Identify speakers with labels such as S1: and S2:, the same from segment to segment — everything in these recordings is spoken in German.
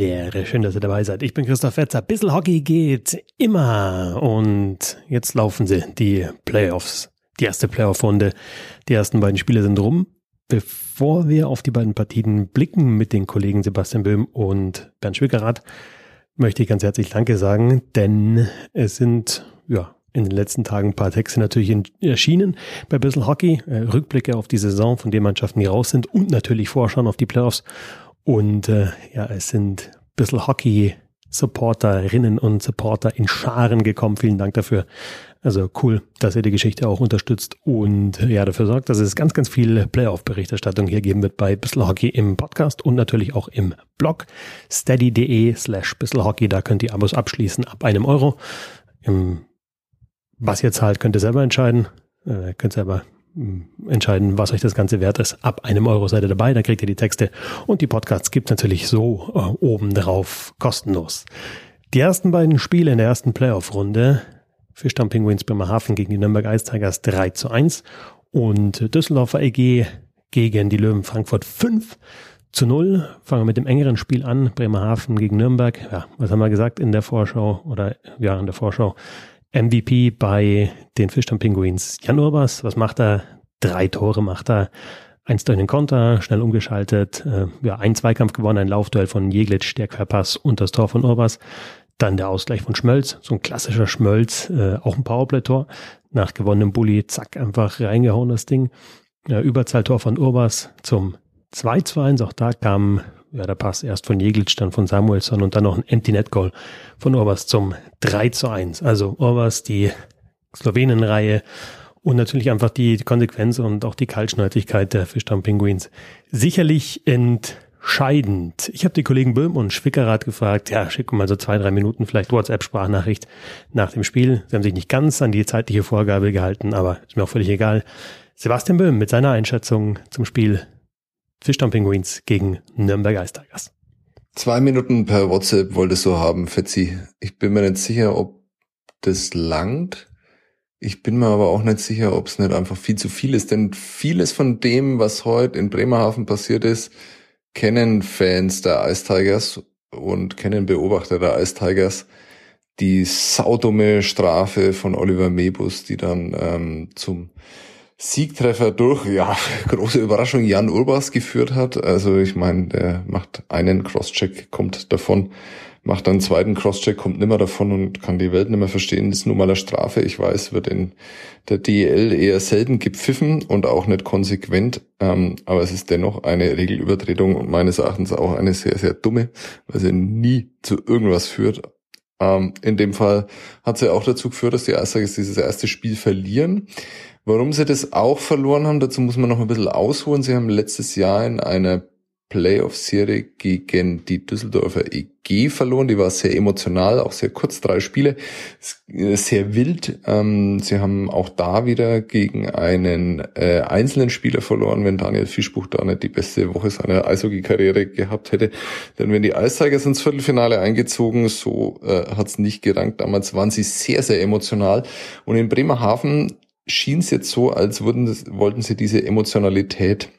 S1: Habedere, schön, dass ihr dabei seid. Ich bin Christoph Fetzer. Bissl Hockey geht immer. Und jetzt laufen sie, die Playoffs. Die erste Playoff-Runde. Die ersten beiden Spiele sind rum. Bevor wir auf die beiden Partien blicken mit den Kollegen Sebastian Böhm und Bernd Schwickerath, möchte ich ganz herzlich Danke sagen, denn es sind, ja, in den letzten Tagen ein paar Texte natürlich erschienen bei Bissl Hockey, äh, Rückblicke auf die Saison von den Mannschaften, die raus sind und natürlich Vorschauen auf die Playoffs. Und äh, ja, es sind Bissl Hockey Supporterinnen und Supporter in Scharen gekommen. Vielen Dank dafür. Also cool, dass ihr die Geschichte auch unterstützt und ja, dafür sorgt, dass es ganz, ganz viel Playoff-Berichterstattung hier geben wird bei Bissl Hockey im Podcast und natürlich auch im Blog steady.de slash Hockey. Da könnt ihr Abos abschließen ab einem Euro. Im was ihr zahlt, könnt ihr selber entscheiden. Äh, könnt selber entscheiden, was euch das Ganze wert ist. Ab einem Euro seid ihr dabei, dann kriegt ihr die Texte und die Podcasts gibt natürlich so äh, oben drauf kostenlos. Die ersten beiden Spiele in der ersten Playoff-Runde, Fischdamm Penguins Bremerhaven gegen die Nürnberg Ice Tigers 3 zu 1 und Düsseldorfer EG gegen die Löwen Frankfurt 5 zu 0. Fangen wir mit dem engeren Spiel an, Bremerhaven gegen Nürnberg. Ja, was haben wir gesagt in der Vorschau oder ja, in der Vorschau? MVP bei den Fischdamm Pinguins. Jan Urbas, was macht er? Drei Tore macht er. Eins durch den Konter, schnell umgeschaltet. Äh, ja, ein Zweikampf gewonnen, ein Laufduell von Jeglitsch, der Querpass und das Tor von Urbas. Dann der Ausgleich von Schmölz, so ein klassischer Schmölz, äh, auch ein Powerplay-Tor. Nach gewonnenem Bulli, zack, einfach reingehauen das Ding. Ja, Überzahltor von Urbas zum 2 zu 1. Auch da kam ja, der Pass erst von Jeglitsch, dann von Samuelsson und dann noch ein Empty Net Goal von Orbas zum 3 zu 1. Also Orbas, die Slowenenreihe und natürlich einfach die Konsequenz und auch die Kaltschnäuzigkeit der Penguins. Sicherlich entscheidend. Ich habe die Kollegen Böhm und Schwickerath gefragt, ja, schick mal so zwei, drei Minuten vielleicht WhatsApp-Sprachnachricht nach dem Spiel. Sie haben sich nicht ganz an die zeitliche Vorgabe gehalten, aber ist mir auch völlig egal. Sebastian Böhm mit seiner Einschätzung zum Spiel Fischdamm Penguins gegen Nürnberg Ice Tigers.
S2: Zwei Minuten per WhatsApp wolltest du haben, Fetzi. Ich bin mir nicht sicher, ob das langt. Ich bin mir aber auch nicht sicher, ob es nicht einfach viel zu viel ist, denn vieles von dem, was heute in Bremerhaven passiert ist, kennen Fans der Ice Tigers und kennen Beobachter der Ice Tigers. Die saudumme Strafe von Oliver Mebus, die dann ähm, zum Siegtreffer durch, ja, große Überraschung, Jan Urbas geführt hat. Also ich meine, der macht einen Crosscheck, kommt davon, macht einen zweiten Crosscheck, kommt nimmer davon und kann die Welt nimmer verstehen. Das ist nun mal eine Strafe. Ich weiß, wird in der DEL eher selten gepfiffen und auch nicht konsequent. Ähm, aber es ist dennoch eine Regelübertretung und meines Erachtens auch eine sehr, sehr dumme, weil sie nie zu irgendwas führt. Ähm, in dem Fall hat sie auch dazu geführt, dass die Eisbergers dieses erste Spiel verlieren. Warum sie das auch verloren haben, dazu muss man noch ein bisschen ausholen. Sie haben letztes Jahr in einer Playoff-Serie gegen die Düsseldorfer EG verloren. Die war sehr emotional, auch sehr kurz, drei Spiele, sehr wild. Ähm, sie haben auch da wieder gegen einen äh, einzelnen Spieler verloren, wenn Daniel Fischbuch da nicht die beste Woche seiner Eishockey-Karriere gehabt hätte. Denn wenn die Eistigers ins Viertelfinale eingezogen, so äh, hat es nicht gerankt. Damals waren sie sehr, sehr emotional. Und in Bremerhaven schien es jetzt so, als würden, wollten sie diese Emotionalität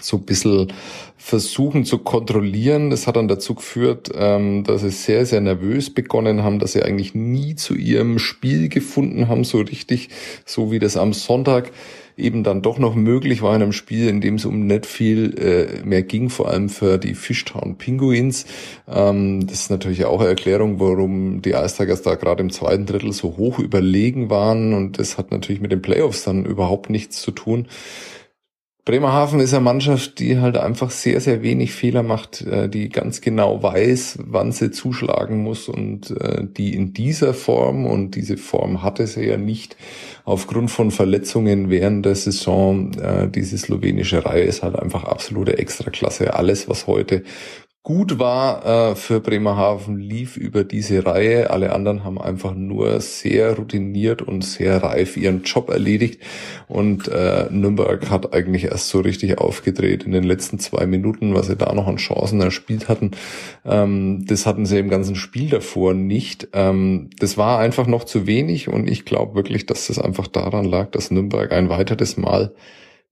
S2: so ein bisschen versuchen zu kontrollieren. Das hat dann dazu geführt, ähm, dass sie sehr, sehr nervös begonnen haben, dass sie eigentlich nie zu ihrem Spiel gefunden haben, so richtig, so wie das am Sonntag eben dann doch noch möglich war in einem Spiel, in dem es um nicht viel äh, mehr ging, vor allem für die Fishtown Pinguins. Ähm, das ist natürlich auch eine Erklärung, warum die Ice Tigers da gerade im zweiten Drittel so hoch überlegen waren und das hat natürlich mit den Playoffs dann überhaupt nichts zu tun. Bremerhaven ist eine Mannschaft, die halt einfach sehr, sehr wenig Fehler macht, äh, die ganz genau weiß, wann sie zuschlagen muss und äh, die in dieser Form, und diese Form hatte sie ja nicht, aufgrund von Verletzungen während der Saison, äh, diese slowenische Reihe ist halt einfach absolute Extraklasse. Alles, was heute gut war äh, für Bremerhaven, lief über diese Reihe. Alle anderen haben einfach nur sehr routiniert und sehr reif ihren Job erledigt. Und äh, Nürnberg hat eigentlich erst so richtig aufgedreht in den letzten zwei Minuten, was sie da noch an Chancen erspielt hatten. Ähm, das hatten sie im ganzen Spiel davor nicht. Ähm, das war einfach noch zu wenig und ich glaube wirklich, dass das einfach daran lag, dass Nürnberg ein weiteres Mal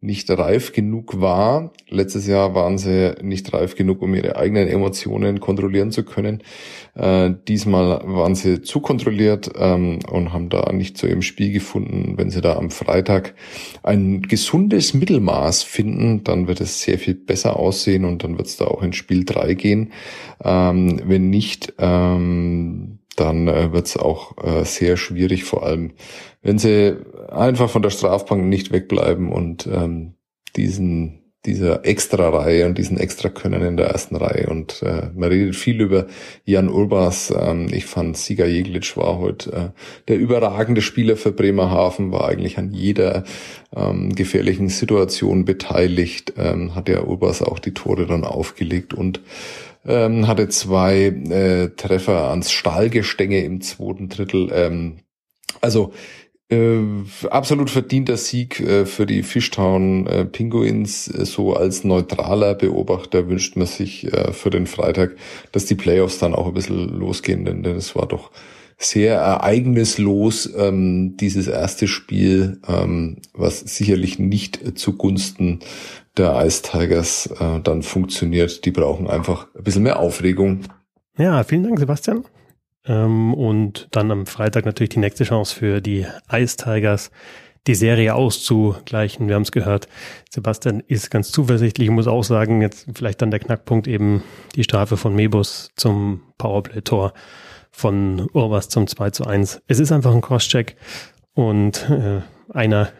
S2: nicht reif genug war. Letztes Jahr waren sie nicht reif genug, um ihre eigenen Emotionen kontrollieren zu können. Äh, diesmal waren sie zu kontrolliert ähm, und haben da nicht zu ihrem Spiel gefunden. Wenn sie da am Freitag ein gesundes Mittelmaß finden, dann wird es sehr viel besser aussehen und dann wird es da auch in Spiel drei gehen. Ähm, wenn nicht, ähm, dann äh, wird es auch äh, sehr schwierig, vor allem wenn sie einfach von der Strafbank nicht wegbleiben und ähm, diesen dieser extra Reihe und diesen extra Können in der ersten Reihe. Und äh, man redet viel über Jan Urbas. Ähm, ich fand Sieger Jeglitsch war heute äh, der überragende Spieler für Bremerhaven, war eigentlich an jeder ähm, gefährlichen Situation beteiligt, ähm, hat ja Urbas auch die Tore dann aufgelegt und ähm, hatte zwei äh, Treffer ans Stahlgestänge im zweiten Drittel. Ähm, also äh, absolut verdienter Sieg äh, für die Fishtown äh, Pinguins. So als neutraler Beobachter wünscht man sich äh, für den Freitag, dass die Playoffs dann auch ein bisschen losgehen, denn, denn es war doch sehr ereignislos, ähm, dieses erste Spiel, ähm, was sicherlich nicht zugunsten der Ice Tigers äh, dann funktioniert. Die brauchen einfach ein bisschen mehr Aufregung.
S1: Ja, vielen Dank, Sebastian. Ähm, und dann am Freitag natürlich die nächste Chance für die Ice Tigers, die Serie auszugleichen. Wir haben es gehört. Sebastian ist ganz zuversichtlich. Ich muss auch sagen, jetzt vielleicht dann der Knackpunkt eben die Strafe von Mebus zum Powerplay-Tor von Urbas zum 2 zu 1. Es ist einfach ein Crosscheck und äh, einer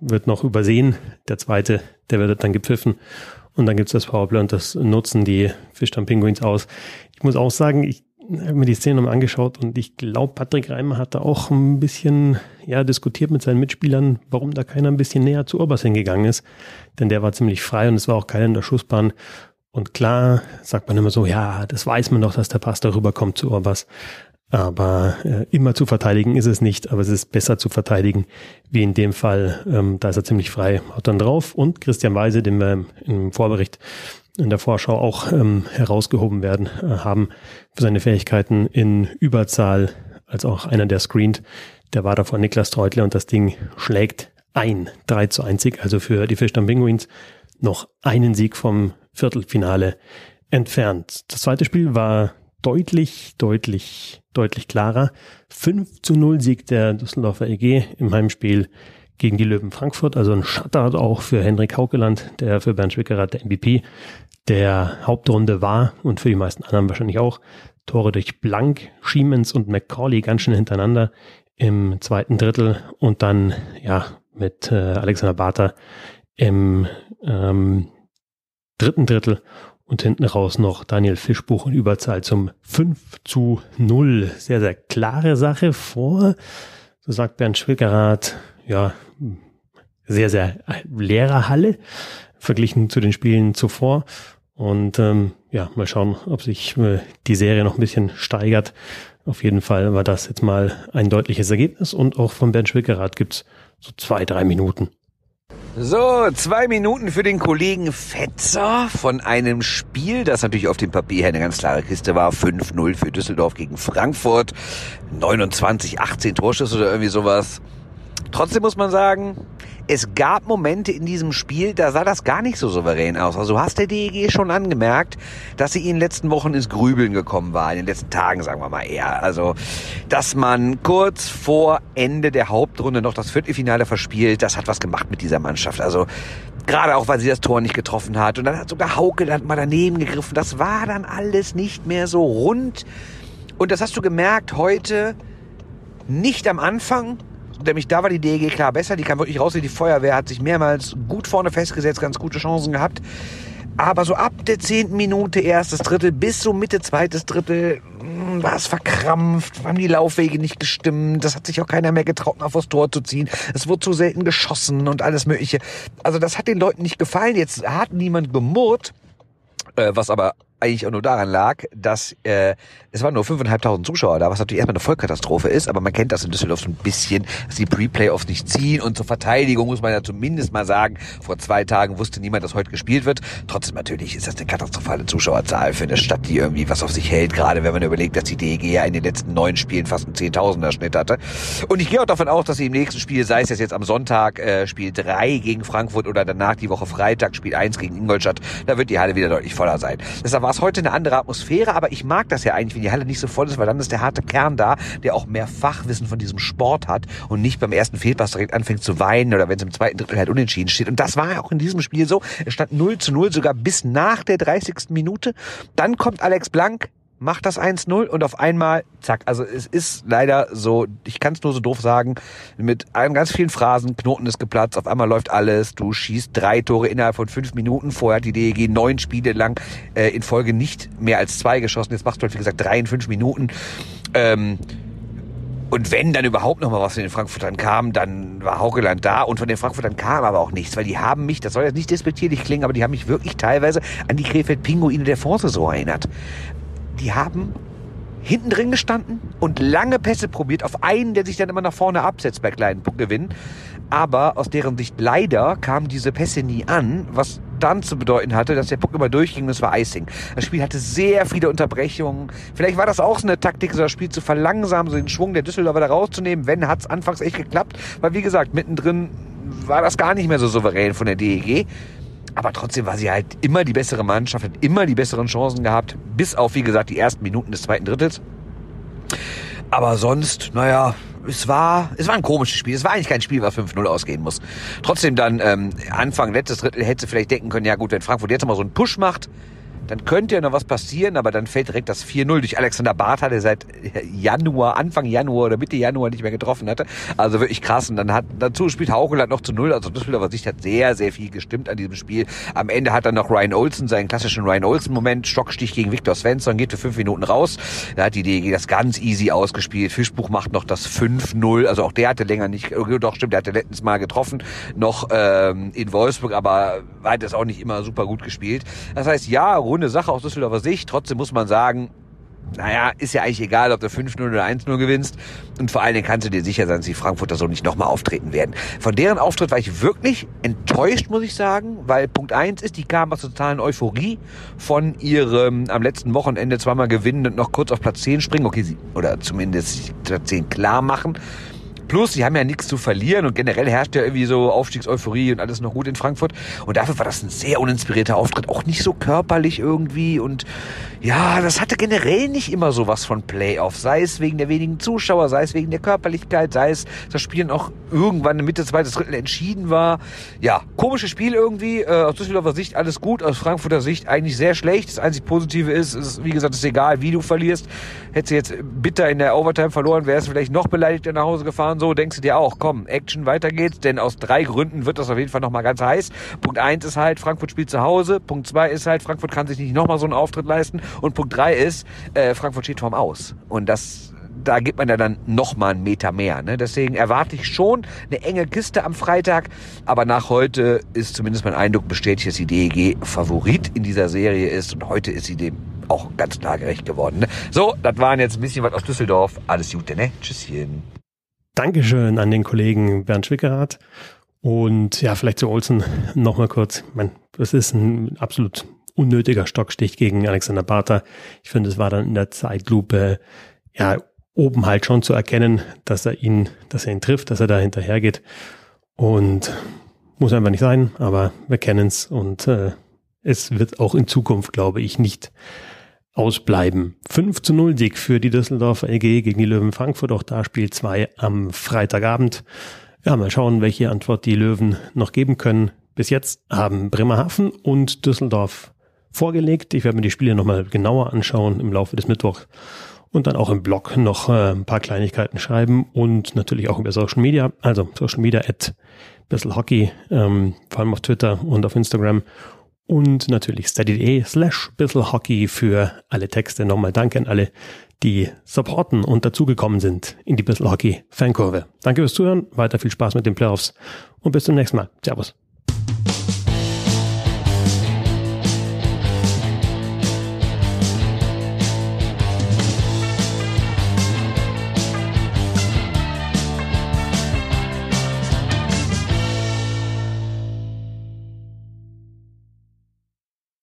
S1: wird noch übersehen, der zweite, der wird dann gepfiffen und dann gibt's das Powerplay und das nutzen die Fischdamm Penguins aus. Ich muss auch sagen, ich habe mir die Szene nochmal angeschaut und ich glaube, Patrick Reimer hat da auch ein bisschen ja, diskutiert mit seinen Mitspielern, warum da keiner ein bisschen näher zu Urbas hingegangen ist. Denn der war ziemlich frei und es war auch keiner in der Schussbahn. Und klar sagt man immer so, ja, das weiß man doch, dass der Pass darüber kommt zu Urbas. Aber äh, immer zu verteidigen ist es nicht, aber es ist besser zu verteidigen, wie in dem Fall. Ähm, da ist er ziemlich frei, haut dann drauf. Und Christian Weise, den wir im Vorbericht in der Vorschau auch ähm, herausgehoben werden, äh, haben für seine Fähigkeiten in Überzahl, als auch einer, der screent, der war da von Niklas Treutle und das Ding schlägt ein 3 zu 1 Sieg, also für die Fischdamm Penguins noch einen Sieg vom Viertelfinale entfernt. Das zweite Spiel war deutlich, deutlich, deutlich klarer. 5 zu 0 Sieg der Düsseldorfer EG im Heimspiel gegen die Löwen Frankfurt. Also ein Shutout auch für Henrik Haukeland, der für Bernd Schwickerath der MVP der Hauptrunde war und für die meisten anderen wahrscheinlich auch. Tore durch Blank, Schiemens und McCauley ganz schön hintereinander im zweiten Drittel und dann ja mit äh, Alexander Barter im ähm, dritten Drittel und hinten raus noch Daniel Fischbuch in Überzahl zum 5 zu 0. Sehr, sehr klare Sache vor, so sagt Bernd Schwickerath, ja, sehr, sehr leere Halle verglichen zu den Spielen zuvor. Und ähm, ja, mal schauen, ob sich äh, die Serie noch ein bisschen steigert. Auf jeden Fall war das jetzt mal ein deutliches Ergebnis und auch von Bernd Schwickerath gibt's so zwei, drei Minuten.
S3: So, zwei Minuten für den Kollegen Fetzer von einem Spiel, das natürlich auf dem Papier eine ganz klare Kiste war. 5-0 für Düsseldorf gegen Frankfurt. 29, 18 Torschüsse oder irgendwie sowas. Trotzdem muss man sagen, es gab Momente in diesem Spiel, da sah das gar nicht so souverän aus. Also du hast der DEG schon angemerkt, dass sie in den letzten Wochen ins Grübeln gekommen war, in den letzten Tagen, sagen wir mal eher. Also, dass man kurz vor Ende der Hauptrunde noch das Viertelfinale verspielt, das hat was gemacht mit dieser Mannschaft. Also, gerade auch, weil sie das Tor nicht getroffen hat. Und dann hat sogar Hauke dann mal daneben gegriffen. Das war dann alles nicht mehr so rund. Und das hast du gemerkt heute nicht am Anfang, nämlich da war die DEG klar besser. Die kam wirklich raus die Feuerwehr, hat sich mehrmals gut vorne festgesetzt, ganz gute Chancen gehabt. Aber so ab der zehnten Minute, erstes Drittel, bis so Mitte zweites Drittel, hm, war es verkrampft, haben die Laufwege nicht gestimmt, das hat sich auch keiner mehr getraut, auf das Tor zu ziehen. Es wurde zu selten geschossen und alles mögliche. Also das hat den Leuten nicht gefallen. Jetzt hat niemand gemurrt, äh, was aber eigentlich auch nur daran lag, dass äh, es waren nur 5.500 Zuschauer da, was natürlich erstmal eine Vollkatastrophe ist, aber man kennt das in Düsseldorf so ein bisschen, dass die Pre-Playoffs nicht ziehen und zur Verteidigung muss man ja zumindest mal sagen, vor zwei Tagen wusste niemand, dass heute gespielt wird. Trotzdem natürlich ist das eine katastrophale Zuschauerzahl für eine Stadt, die irgendwie was auf sich hält, gerade wenn man überlegt, dass die DEG ja in den letzten neun Spielen fast einen Zehntausender Schnitt hatte. Und ich gehe auch davon aus, dass sie im nächsten Spiel, sei es jetzt am Sonntag, äh, Spiel drei gegen Frankfurt oder danach die Woche Freitag, Spiel eins gegen Ingolstadt, da wird die Halle wieder deutlich voller sein. Deshalb war es heute eine andere Atmosphäre, aber ich mag das ja eigentlich, die Halle nicht so voll ist, weil dann ist der harte Kern da, der auch mehr Fachwissen von diesem Sport hat und nicht beim ersten Fehlpass direkt anfängt zu weinen oder wenn es im zweiten Drittel halt unentschieden steht. Und das war ja auch in diesem Spiel so. Es stand 0 zu 0 sogar bis nach der 30. Minute. Dann kommt Alex Blank, macht das 1-0 und auf einmal, zack, also es ist leider so, ich kann es nur so doof sagen, mit ganz vielen Phrasen, Knoten ist geplatzt, auf einmal läuft alles, du schießt drei Tore innerhalb von fünf Minuten, vorher hat die DEG neun Spiele lang äh, in Folge nicht mehr als zwei geschossen, jetzt machst du halt wie gesagt drei in fünf Minuten. Ähm, und wenn dann überhaupt noch mal was von den Frankfurtern kam, dann war Haukeland da. Und von den Frankfurtern kam aber auch nichts, weil die haben mich, das soll jetzt nicht despektierlich klingen, aber die haben mich wirklich teilweise an die Krefeld-Pinguine der Vorsaison erinnert die haben hinten drin gestanden und lange Pässe probiert auf einen, der sich dann immer nach vorne absetzt bei kleinen Gewinnen. Aber aus deren Sicht leider kamen diese Pässe nie an, was dann zu bedeuten hatte, dass der Puck immer durchging und es war Icing. Das Spiel hatte sehr viele Unterbrechungen. Vielleicht war das auch so eine Taktik, so das Spiel zu verlangsamen, so den Schwung der Düsseldorfer da rauszunehmen. Wenn, hat es anfangs echt geklappt. Weil wie gesagt, mittendrin war das gar nicht mehr so souverän von der DEG. Aber trotzdem war sie halt immer die bessere Mannschaft, hat immer die besseren Chancen gehabt, bis auf, wie gesagt, die ersten Minuten des zweiten Drittels. Aber sonst, naja, es war, es war ein komisches Spiel. Es war eigentlich kein Spiel, was 5-0 ausgehen muss. Trotzdem dann ähm, Anfang, letztes Drittel hätte vielleicht denken können, ja gut, wenn Frankfurt jetzt mal so einen Push macht, dann könnte ja noch was passieren, aber dann fällt direkt das 4-0 durch Alexander Bartha, der seit Januar, Anfang Januar oder Mitte Januar nicht mehr getroffen hatte. Also wirklich krass. Und dann hat dazu spielt Haukeland noch zu null. Also das Spiel, was Sicht hat sehr, sehr viel gestimmt an diesem Spiel. Am Ende hat dann noch Ryan Olsen seinen klassischen Ryan Olsen-Moment, Stockstich gegen Viktor Svensson, geht für fünf Minuten raus. Da hat die DG das ganz easy ausgespielt. Fischbuch macht noch das 5-0. Also auch der hatte länger nicht, doch stimmt, der hatte letztens mal getroffen, noch ähm, in Wolfsburg, aber hat es auch nicht immer super gut gespielt. Das heißt, ja, runde Sache aus Düsseldorfer Sicht. Trotzdem muss man sagen, naja, ist ja eigentlich egal, ob du 5-0 oder 1-0 gewinnst. Und vor allen Dingen kannst du dir sicher sein, dass die Frankfurter so nicht nochmal auftreten werden. Von deren Auftritt war ich wirklich enttäuscht, muss ich sagen, weil Punkt 1 ist, die kamen aus totalen Euphorie von ihrem am letzten Wochenende zweimal gewinnen und noch kurz auf Platz 10 springen. Okay, sie, oder zumindest Platz 10 klar machen. Plus, sie haben ja nichts zu verlieren und generell herrscht ja irgendwie so Aufstiegseuphorie und alles noch gut in Frankfurt. Und dafür war das ein sehr uninspirierter Auftritt, auch nicht so körperlich irgendwie. Und ja, das hatte generell nicht immer so was von Playoff. Sei es wegen der wenigen Zuschauer, sei es wegen der Körperlichkeit, sei es das Spiel auch irgendwann Mitte zweites Drittel entschieden war. Ja, komisches Spiel irgendwie. Äh, aus Düsseldorfer Sicht alles gut, aus Frankfurter Sicht eigentlich sehr schlecht. Das einzig Positive ist, ist wie gesagt, ist egal, wie du verlierst. Hättest du jetzt bitter in der Overtime verloren, wärst du vielleicht noch beleidigt nach Hause gefahren so, denkst du dir auch, komm, Action, weiter geht's, denn aus drei Gründen wird das auf jeden Fall nochmal ganz heiß. Punkt eins ist halt, Frankfurt spielt zu Hause. Punkt zwei ist halt, Frankfurt kann sich nicht nochmal so einen Auftritt leisten. Und Punkt drei ist, äh, Frankfurt steht vorm Aus. Und das da gibt man ja dann noch mal einen Meter mehr. Ne? Deswegen erwarte ich schon eine enge Kiste am Freitag. Aber nach heute ist zumindest mein Eindruck bestätigt, dass die DEG Favorit in dieser Serie ist. Und heute ist sie dem auch ganz klar gerecht geworden. Ne? So, das waren jetzt ein bisschen was aus Düsseldorf. Alles Gute, ne? Tschüsschen.
S1: Dankeschön an den Kollegen Bernd Schwickerath. Und ja, vielleicht zu Olsen nochmal kurz. Ich meine, das ist ein absolut unnötiger Stockstich gegen Alexander Bartha. Ich finde, es war dann in der Zeitlupe ja oben halt schon zu erkennen, dass er ihn, dass er ihn trifft, dass er da hinterher geht. Und muss einfach nicht sein, aber wir kennen es und äh, es wird auch in Zukunft, glaube ich, nicht ausbleiben. 5 zu 0 Sieg für die Düsseldorfer EG gegen die Löwen Frankfurt. Auch da Spiel 2 am Freitagabend. Ja, mal schauen, welche Antwort die Löwen noch geben können. Bis jetzt haben Bremerhaven und Düsseldorf vorgelegt. Ich werde mir die Spiele nochmal genauer anschauen im Laufe des Mittwochs und dann auch im Blog noch äh, ein paar Kleinigkeiten schreiben und natürlich auch über Social Media. Also Social Media at bisschen Hockey, ähm, vor allem auf Twitter und auf Instagram und natürlich steady.de slash Hockey für alle Texte. Nochmal danke an alle, die supporten und dazugekommen sind in die Bissl Hockey Fankurve. Danke fürs Zuhören, weiter viel Spaß mit den Playoffs und bis zum nächsten Mal. Servus.